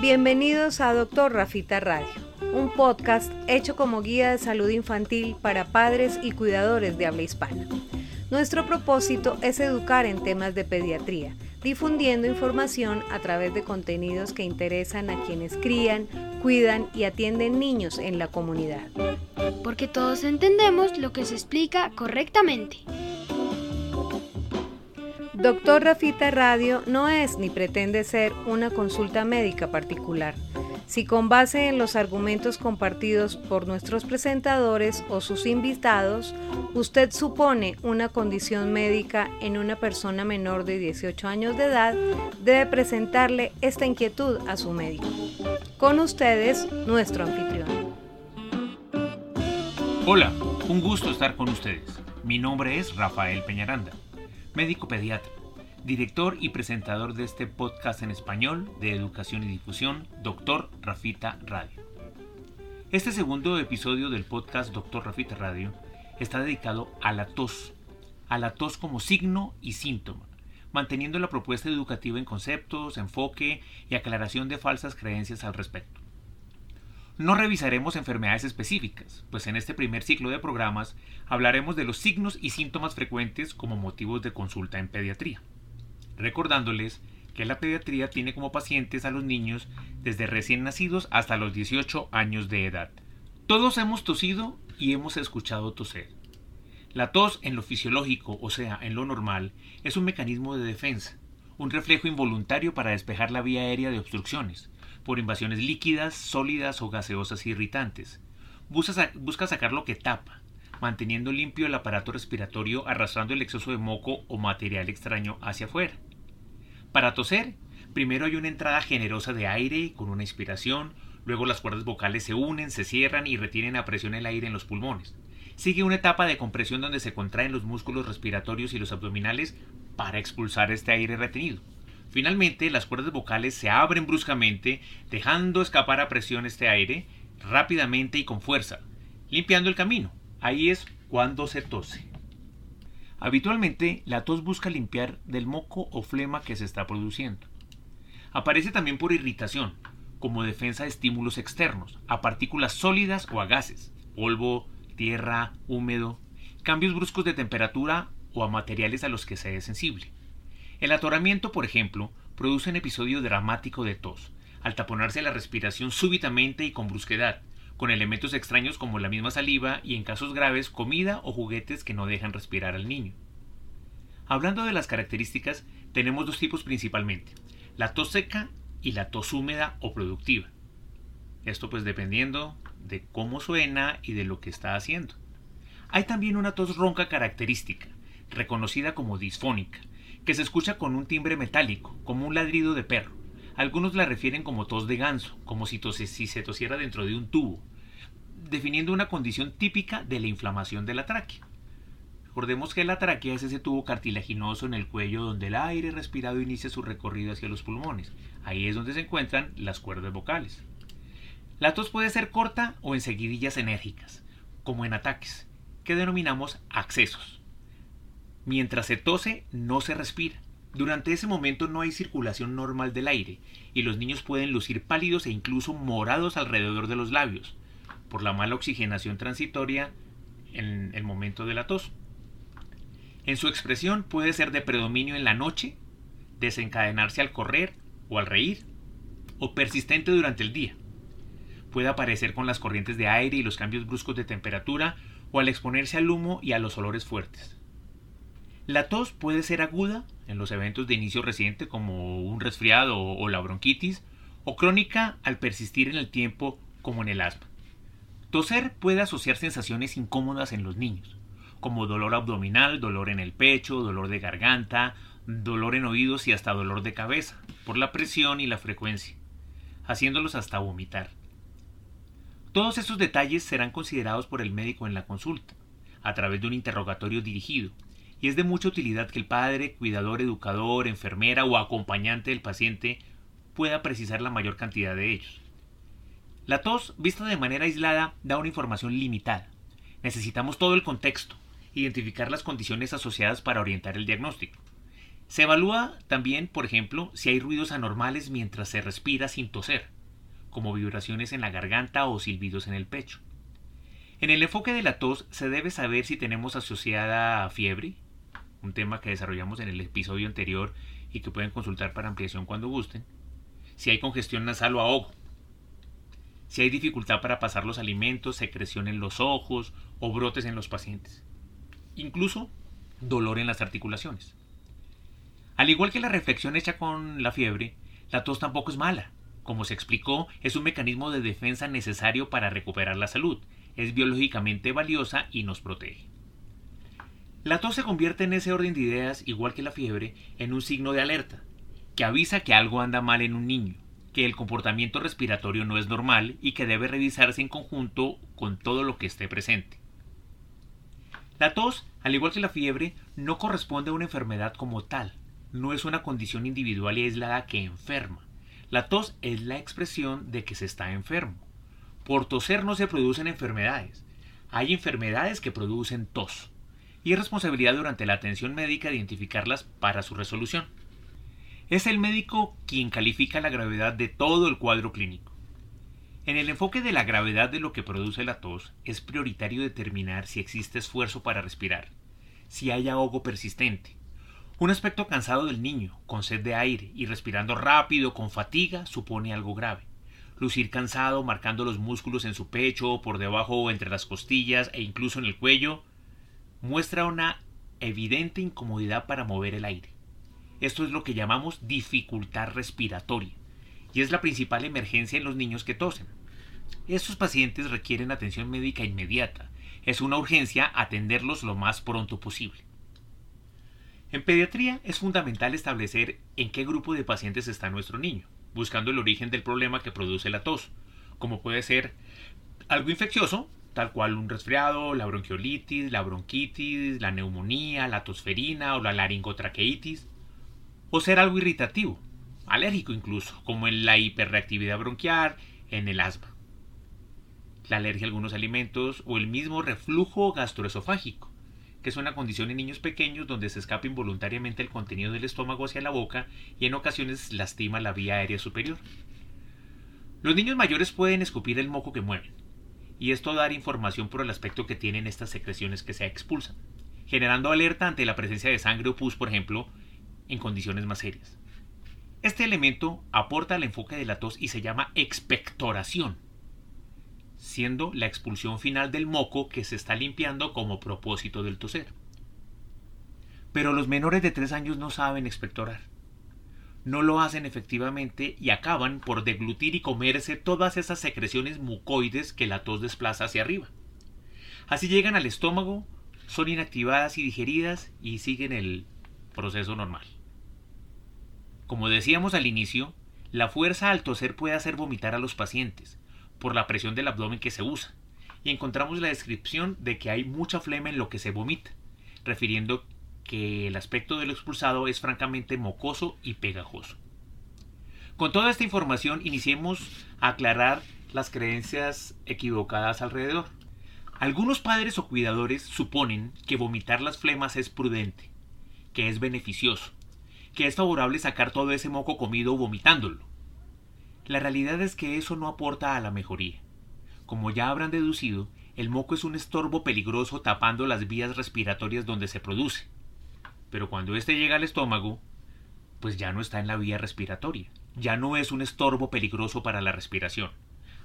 Bienvenidos a Doctor Rafita Radio, un podcast hecho como guía de salud infantil para padres y cuidadores de habla hispana. Nuestro propósito es educar en temas de pediatría, difundiendo información a través de contenidos que interesan a quienes crían, cuidan y atienden niños en la comunidad. Porque todos entendemos lo que se explica correctamente. Doctor Rafita Radio no es ni pretende ser una consulta médica particular. Si con base en los argumentos compartidos por nuestros presentadores o sus invitados, usted supone una condición médica en una persona menor de 18 años de edad, debe presentarle esta inquietud a su médico. Con ustedes, nuestro anfitrión. Hola, un gusto estar con ustedes. Mi nombre es Rafael Peñaranda médico pediatra, director y presentador de este podcast en español de educación y difusión, Doctor Rafita Radio. Este segundo episodio del podcast Doctor Rafita Radio está dedicado a la tos, a la tos como signo y síntoma, manteniendo la propuesta educativa en conceptos, enfoque y aclaración de falsas creencias al respecto. No revisaremos enfermedades específicas, pues en este primer ciclo de programas hablaremos de los signos y síntomas frecuentes como motivos de consulta en pediatría. Recordándoles que la pediatría tiene como pacientes a los niños desde recién nacidos hasta los 18 años de edad. Todos hemos tosido y hemos escuchado toser. La tos en lo fisiológico, o sea, en lo normal, es un mecanismo de defensa, un reflejo involuntario para despejar la vía aérea de obstrucciones, por invasiones líquidas, sólidas o gaseosas irritantes. Busca, sacar lo que tapa, manteniendo limpio el aparato respiratorio arrastrando el exceso de moco o material extraño hacia afuera. Para toser, primero hay una entrada generosa de aire con una inspiración, luego las cuerdas vocales se unen, se cierran y retienen a presión el aire en los pulmones. Sigue una etapa de compresión donde se contraen los músculos respiratorios y los abdominales para expulsar este aire retenido. Finalmente, las cuerdas vocales se abren bruscamente, dejando escapar a presión este aire rápidamente y con fuerza, limpiando el camino. Ahí es cuando se tose. Habitualmente, la tos busca limpiar del moco o flema que se está produciendo. Aparece también por irritación, como defensa de estímulos externos, a partículas sólidas o a gases, polvo, tierra, húmedo, cambios bruscos de temperatura o a materiales a los que se es sensible. El atoramiento, por ejemplo, produce un episodio dramático de tos, al taponarse la respiración súbitamente y con brusquedad, con elementos extraños como la misma saliva y en casos graves comida o juguetes que no dejan respirar al niño. Hablando de las características, tenemos dos tipos principalmente, la tos seca y la tos húmeda o productiva. Esto pues dependiendo de cómo suena y de lo que está haciendo. Hay también una tos ronca característica, reconocida como disfónica, que se escucha con un timbre metálico, como un ladrido de perro. Algunos la refieren como tos de ganso, como si, si se tosiera dentro de un tubo, definiendo una condición típica de la inflamación de la tráquea. Recordemos que la tráquea es ese tubo cartilaginoso en el cuello donde el aire respirado inicia su recorrido hacia los pulmones. Ahí es donde se encuentran las cuerdas vocales. La tos puede ser corta o en seguidillas enérgicas, como en ataques, que denominamos accesos. Mientras se tose, no se respira. Durante ese momento no hay circulación normal del aire y los niños pueden lucir pálidos e incluso morados alrededor de los labios por la mala oxigenación transitoria en el momento de la tos. En su expresión puede ser de predominio en la noche, desencadenarse al correr o al reír, o persistente durante el día. Puede aparecer con las corrientes de aire y los cambios bruscos de temperatura o al exponerse al humo y a los olores fuertes. La tos puede ser aguda en los eventos de inicio reciente como un resfriado o la bronquitis, o crónica al persistir en el tiempo como en el asma. Toser puede asociar sensaciones incómodas en los niños, como dolor abdominal, dolor en el pecho, dolor de garganta, dolor en oídos y hasta dolor de cabeza, por la presión y la frecuencia, haciéndolos hasta vomitar. Todos estos detalles serán considerados por el médico en la consulta, a través de un interrogatorio dirigido, y es de mucha utilidad que el padre, cuidador, educador, enfermera o acompañante del paciente pueda precisar la mayor cantidad de ellos. La tos, vista de manera aislada, da una información limitada. Necesitamos todo el contexto, identificar las condiciones asociadas para orientar el diagnóstico. Se evalúa también, por ejemplo, si hay ruidos anormales mientras se respira sin toser, como vibraciones en la garganta o silbidos en el pecho. En el enfoque de la tos se debe saber si tenemos asociada fiebre, un tema que desarrollamos en el episodio anterior y que pueden consultar para ampliación cuando gusten, si hay congestión nasal o ahogo, si hay dificultad para pasar los alimentos, secreción en los ojos o brotes en los pacientes, incluso dolor en las articulaciones. Al igual que la reflexión hecha con la fiebre, la tos tampoco es mala. Como se explicó, es un mecanismo de defensa necesario para recuperar la salud, es biológicamente valiosa y nos protege. La tos se convierte en ese orden de ideas, igual que la fiebre, en un signo de alerta, que avisa que algo anda mal en un niño, que el comportamiento respiratorio no es normal y que debe revisarse en conjunto con todo lo que esté presente. La tos, al igual que la fiebre, no corresponde a una enfermedad como tal, no es una condición individual y aislada que enferma. La tos es la expresión de que se está enfermo. Por toser no se producen enfermedades. Hay enfermedades que producen tos. Y es responsabilidad durante la atención médica identificarlas para su resolución. Es el médico quien califica la gravedad de todo el cuadro clínico. En el enfoque de la gravedad de lo que produce la tos, es prioritario determinar si existe esfuerzo para respirar, si hay ahogo persistente, un aspecto cansado del niño, con sed de aire y respirando rápido, con fatiga, supone algo grave. Lucir cansado, marcando los músculos en su pecho, por debajo o entre las costillas e incluso en el cuello, muestra una evidente incomodidad para mover el aire. Esto es lo que llamamos dificultad respiratoria, y es la principal emergencia en los niños que tosen. Estos pacientes requieren atención médica inmediata. Es una urgencia atenderlos lo más pronto posible. En pediatría es fundamental establecer en qué grupo de pacientes está nuestro niño, buscando el origen del problema que produce la tos, como puede ser algo infeccioso, tal cual un resfriado, la bronquiolitis, la bronquitis, la neumonía, la tosferina o la laringotraqueitis, o ser algo irritativo, alérgico incluso, como en la hiperreactividad bronquial, en el asma, la alergia a algunos alimentos o el mismo reflujo gastroesofágico que es una condición en niños pequeños donde se escapa involuntariamente el contenido del estómago hacia la boca y en ocasiones lastima la vía aérea superior. Los niños mayores pueden escupir el moco que mueven, y esto dar información por el aspecto que tienen estas secreciones que se expulsan, generando alerta ante la presencia de sangre o pus, por ejemplo, en condiciones más serias. Este elemento aporta al enfoque de la tos y se llama expectoración siendo la expulsión final del moco que se está limpiando como propósito del toser. Pero los menores de 3 años no saben expectorar. No lo hacen efectivamente y acaban por deglutir y comerse todas esas secreciones mucoides que la tos desplaza hacia arriba. Así llegan al estómago, son inactivadas y digeridas y siguen el proceso normal. Como decíamos al inicio, la fuerza al toser puede hacer vomitar a los pacientes, por la presión del abdomen que se usa, y encontramos la descripción de que hay mucha flema en lo que se vomita, refiriendo que el aspecto del expulsado es francamente mocoso y pegajoso. Con toda esta información iniciemos a aclarar las creencias equivocadas alrededor. Algunos padres o cuidadores suponen que vomitar las flemas es prudente, que es beneficioso, que es favorable sacar todo ese moco comido vomitándolo, la realidad es que eso no aporta a la mejoría. Como ya habrán deducido, el moco es un estorbo peligroso tapando las vías respiratorias donde se produce. Pero cuando éste llega al estómago, pues ya no está en la vía respiratoria, ya no es un estorbo peligroso para la respiración.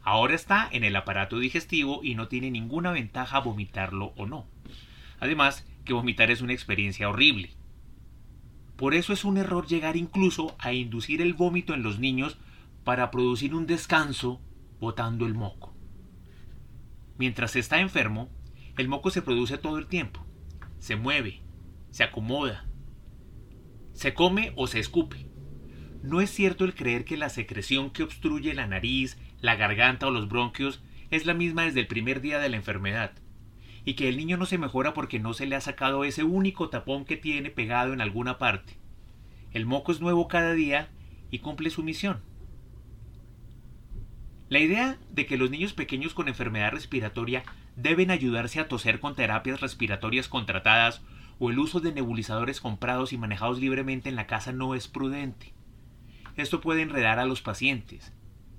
Ahora está en el aparato digestivo y no tiene ninguna ventaja vomitarlo o no. Además, que vomitar es una experiencia horrible. Por eso es un error llegar incluso a inducir el vómito en los niños para producir un descanso botando el moco. Mientras está enfermo, el moco se produce todo el tiempo. Se mueve, se acomoda, se come o se escupe. No es cierto el creer que la secreción que obstruye la nariz, la garganta o los bronquios es la misma desde el primer día de la enfermedad, y que el niño no se mejora porque no se le ha sacado ese único tapón que tiene pegado en alguna parte. El moco es nuevo cada día y cumple su misión. La idea de que los niños pequeños con enfermedad respiratoria deben ayudarse a toser con terapias respiratorias contratadas o el uso de nebulizadores comprados y manejados libremente en la casa no es prudente. Esto puede enredar a los pacientes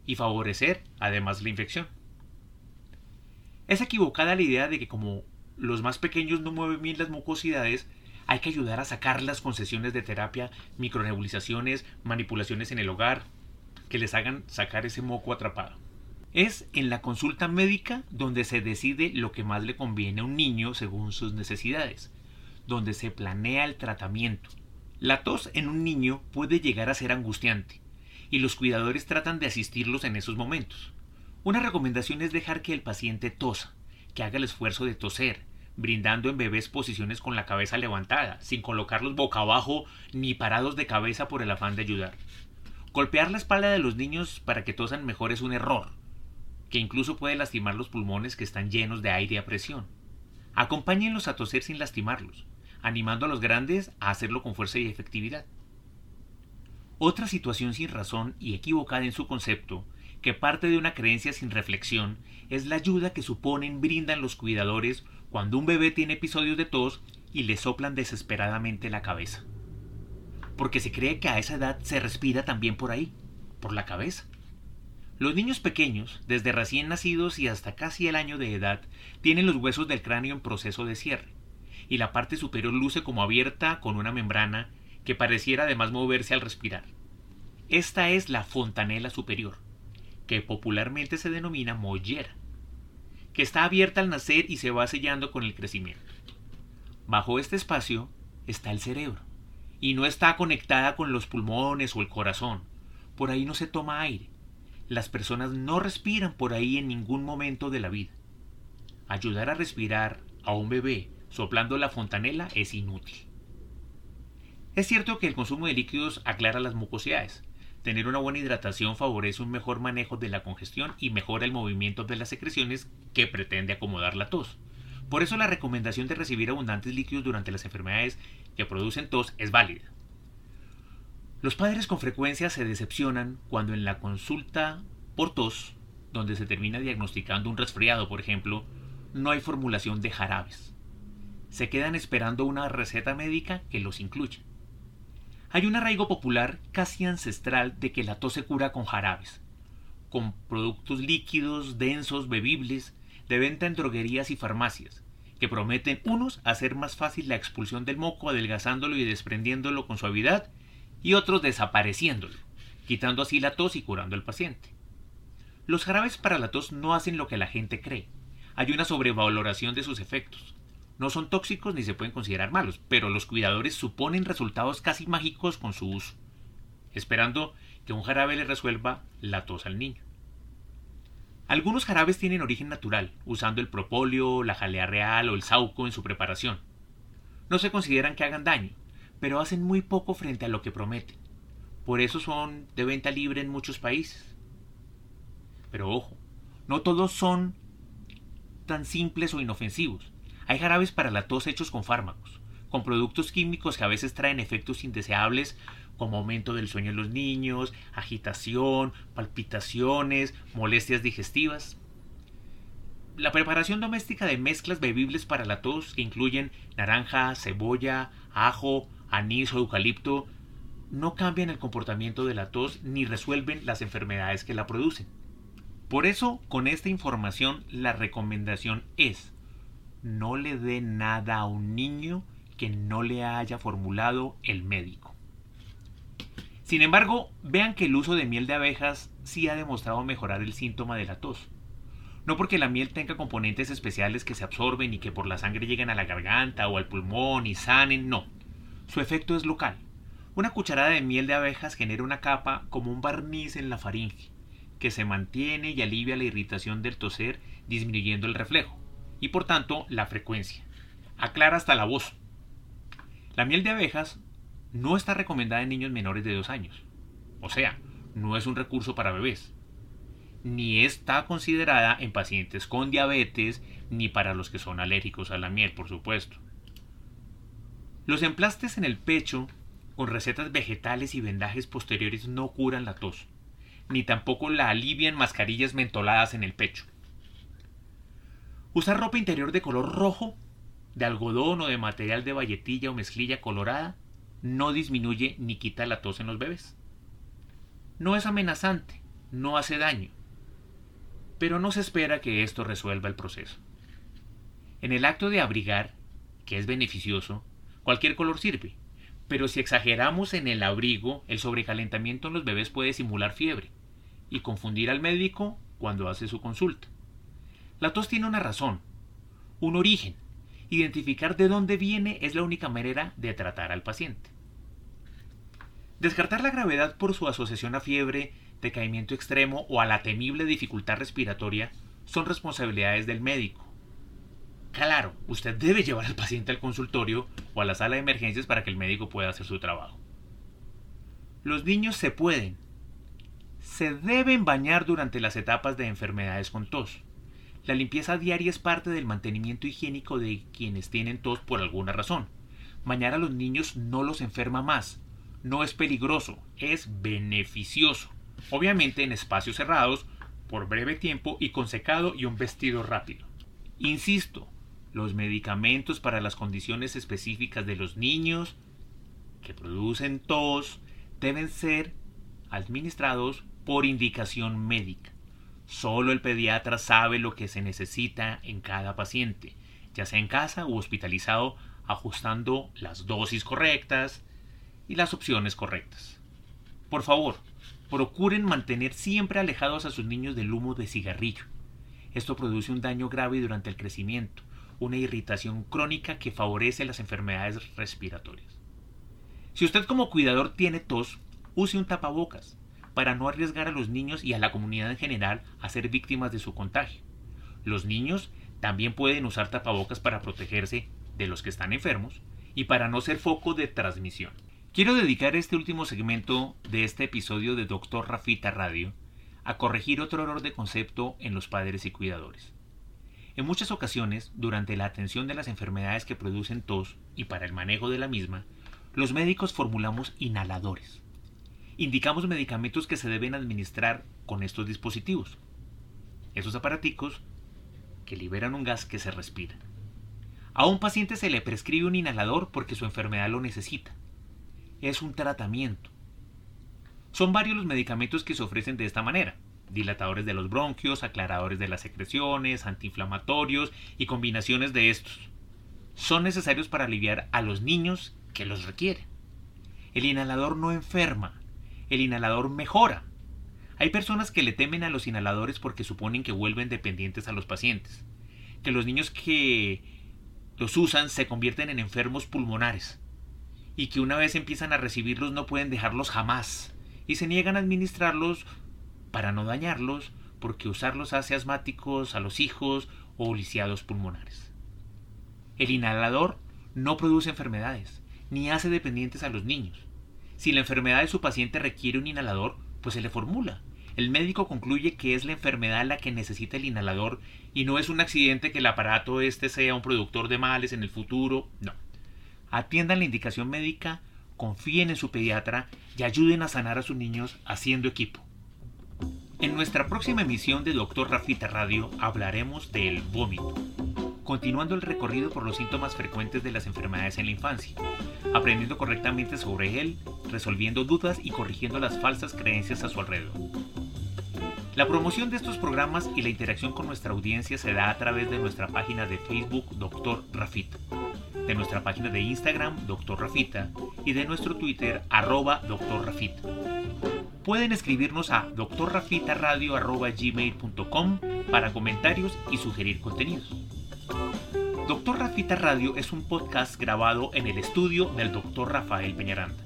y favorecer además la infección. Es equivocada la idea de que como los más pequeños no mueven bien las mucosidades, hay que ayudar a sacarlas con sesiones de terapia, micronebulizaciones, manipulaciones en el hogar, que les hagan sacar ese moco atrapado. Es en la consulta médica donde se decide lo que más le conviene a un niño según sus necesidades, donde se planea el tratamiento. La tos en un niño puede llegar a ser angustiante, y los cuidadores tratan de asistirlos en esos momentos. Una recomendación es dejar que el paciente tosa, que haga el esfuerzo de toser, brindando en bebés posiciones con la cabeza levantada, sin colocarlos boca abajo ni parados de cabeza por el afán de ayudar. Golpear la espalda de los niños para que tosan mejor es un error, que incluso puede lastimar los pulmones que están llenos de aire a presión. Acompáñenlos a toser sin lastimarlos, animando a los grandes a hacerlo con fuerza y efectividad. Otra situación sin razón y equivocada en su concepto, que parte de una creencia sin reflexión, es la ayuda que suponen brindan los cuidadores cuando un bebé tiene episodios de tos y le soplan desesperadamente la cabeza. Porque se cree que a esa edad se respira también por ahí, por la cabeza. Los niños pequeños, desde recién nacidos y hasta casi el año de edad, tienen los huesos del cráneo en proceso de cierre, y la parte superior luce como abierta con una membrana que pareciera además moverse al respirar. Esta es la fontanela superior, que popularmente se denomina mollera que está abierta al nacer y se va sellando con el crecimiento. Bajo este espacio está el cerebro, y no está conectada con los pulmones o el corazón. Por ahí no se toma aire. Las personas no respiran por ahí en ningún momento de la vida. Ayudar a respirar a un bebé soplando la fontanela es inútil. Es cierto que el consumo de líquidos aclara las mucosidades, Tener una buena hidratación favorece un mejor manejo de la congestión y mejora el movimiento de las secreciones que pretende acomodar la tos. Por eso la recomendación de recibir abundantes líquidos durante las enfermedades que producen tos es válida. Los padres con frecuencia se decepcionan cuando en la consulta por tos, donde se termina diagnosticando un resfriado, por ejemplo, no hay formulación de jarabes. Se quedan esperando una receta médica que los incluya. Hay un arraigo popular casi ancestral de que la tos se cura con jarabes, con productos líquidos, densos, bebibles, de venta en droguerías y farmacias, que prometen unos hacer más fácil la expulsión del moco adelgazándolo y desprendiéndolo con suavidad, y otros desapareciéndolo, quitando así la tos y curando al paciente. Los jarabes para la tos no hacen lo que la gente cree. Hay una sobrevaloración de sus efectos. No son tóxicos ni se pueden considerar malos, pero los cuidadores suponen resultados casi mágicos con su uso, esperando que un jarabe le resuelva la tos al niño. Algunos jarabes tienen origen natural, usando el propóleo, la jalea real o el sauco en su preparación. No se consideran que hagan daño, pero hacen muy poco frente a lo que prometen. Por eso son de venta libre en muchos países. Pero ojo, no todos son tan simples o inofensivos. Hay jarabes para la tos hechos con fármacos, con productos químicos que a veces traen efectos indeseables como aumento del sueño en los niños, agitación, palpitaciones, molestias digestivas. La preparación doméstica de mezclas bebibles para la tos que incluyen naranja, cebolla, ajo, anís o eucalipto no cambian el comportamiento de la tos ni resuelven las enfermedades que la producen. Por eso, con esta información, la recomendación es no le dé nada a un niño que no le haya formulado el médico. Sin embargo, vean que el uso de miel de abejas sí ha demostrado mejorar el síntoma de la tos. No porque la miel tenga componentes especiales que se absorben y que por la sangre lleguen a la garganta o al pulmón y sanen, no. Su efecto es local. Una cucharada de miel de abejas genera una capa como un barniz en la faringe, que se mantiene y alivia la irritación del toser disminuyendo el reflejo y por tanto la frecuencia. Aclara hasta la voz. La miel de abejas no está recomendada en niños menores de 2 años. O sea, no es un recurso para bebés. Ni está considerada en pacientes con diabetes ni para los que son alérgicos a la miel, por supuesto. Los emplastes en el pecho con recetas vegetales y vendajes posteriores no curan la tos, ni tampoco la alivian mascarillas mentoladas en el pecho. Usar ropa interior de color rojo de algodón o de material de valletilla o mezclilla colorada no disminuye ni quita la tos en los bebés. No es amenazante, no hace daño, pero no se espera que esto resuelva el proceso. En el acto de abrigar, que es beneficioso, cualquier color sirve, pero si exageramos en el abrigo, el sobrecalentamiento en los bebés puede simular fiebre y confundir al médico cuando hace su consulta. La tos tiene una razón, un origen. Identificar de dónde viene es la única manera de tratar al paciente. Descartar la gravedad por su asociación a fiebre, decaimiento extremo o a la temible dificultad respiratoria son responsabilidades del médico. Claro, usted debe llevar al paciente al consultorio o a la sala de emergencias para que el médico pueda hacer su trabajo. Los niños se pueden, se deben bañar durante las etapas de enfermedades con tos. La limpieza diaria es parte del mantenimiento higiénico de quienes tienen tos por alguna razón. Bañar a los niños no los enferma más, no es peligroso, es beneficioso. Obviamente en espacios cerrados, por breve tiempo y con secado y un vestido rápido. Insisto, los medicamentos para las condiciones específicas de los niños que producen tos deben ser administrados por indicación médica. Solo el pediatra sabe lo que se necesita en cada paciente, ya sea en casa u hospitalizado, ajustando las dosis correctas y las opciones correctas. Por favor, procuren mantener siempre alejados a sus niños del humo de cigarrillo. Esto produce un daño grave durante el crecimiento, una irritación crónica que favorece las enfermedades respiratorias. Si usted como cuidador tiene tos, use un tapabocas para no arriesgar a los niños y a la comunidad en general a ser víctimas de su contagio. Los niños también pueden usar tapabocas para protegerse de los que están enfermos y para no ser foco de transmisión. Quiero dedicar este último segmento de este episodio de Doctor Rafita Radio a corregir otro error de concepto en los padres y cuidadores. En muchas ocasiones, durante la atención de las enfermedades que producen tos y para el manejo de la misma, los médicos formulamos inhaladores. Indicamos medicamentos que se deben administrar con estos dispositivos. Esos aparaticos que liberan un gas que se respira. A un paciente se le prescribe un inhalador porque su enfermedad lo necesita. Es un tratamiento. Son varios los medicamentos que se ofrecen de esta manera dilatadores de los bronquios, aclaradores de las secreciones, antiinflamatorios y combinaciones de estos. Son necesarios para aliviar a los niños que los requieren. El inhalador no enferma, el inhalador mejora. Hay personas que le temen a los inhaladores porque suponen que vuelven dependientes a los pacientes, que los niños que los usan se convierten en enfermos pulmonares y que una vez empiezan a recibirlos no pueden dejarlos jamás y se niegan a administrarlos para no dañarlos, porque usarlos hace asmáticos a los hijos o lisiados pulmonares. El inhalador no produce enfermedades, ni hace dependientes a los niños. Si la enfermedad de su paciente requiere un inhalador, pues se le formula. El médico concluye que es la enfermedad la que necesita el inhalador y no es un accidente que el aparato este sea un productor de males en el futuro. No. Atiendan la indicación médica, confíen en su pediatra y ayuden a sanar a sus niños haciendo equipo. En nuestra próxima emisión de Doctor Rafita Radio hablaremos del vómito, continuando el recorrido por los síntomas frecuentes de las enfermedades en la infancia, aprendiendo correctamente sobre él, resolviendo dudas y corrigiendo las falsas creencias a su alrededor. La promoción de estos programas y la interacción con nuestra audiencia se da a través de nuestra página de Facebook Doctor Rafita, de nuestra página de Instagram Doctor Rafita y de nuestro Twitter arroba Doctor Rafita pueden escribirnos a doctorrafitaradio.gmail.com para comentarios y sugerir contenidos. Doctor Rafita Radio es un podcast grabado en el estudio del doctor Rafael Peñaranda,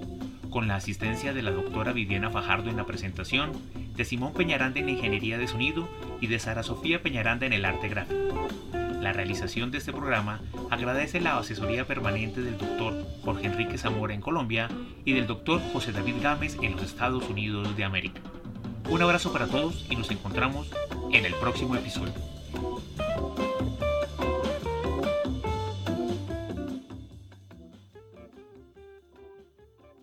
con la asistencia de la doctora Viviana Fajardo en la presentación, de Simón Peñaranda en la ingeniería de sonido y de Sara Sofía Peñaranda en el arte gráfico. La realización de este programa agradece la asesoría permanente del doctor Jorge Enrique Zamora en Colombia y del doctor José David Gámez en los Estados Unidos de América. Un abrazo para todos y nos encontramos en el próximo episodio.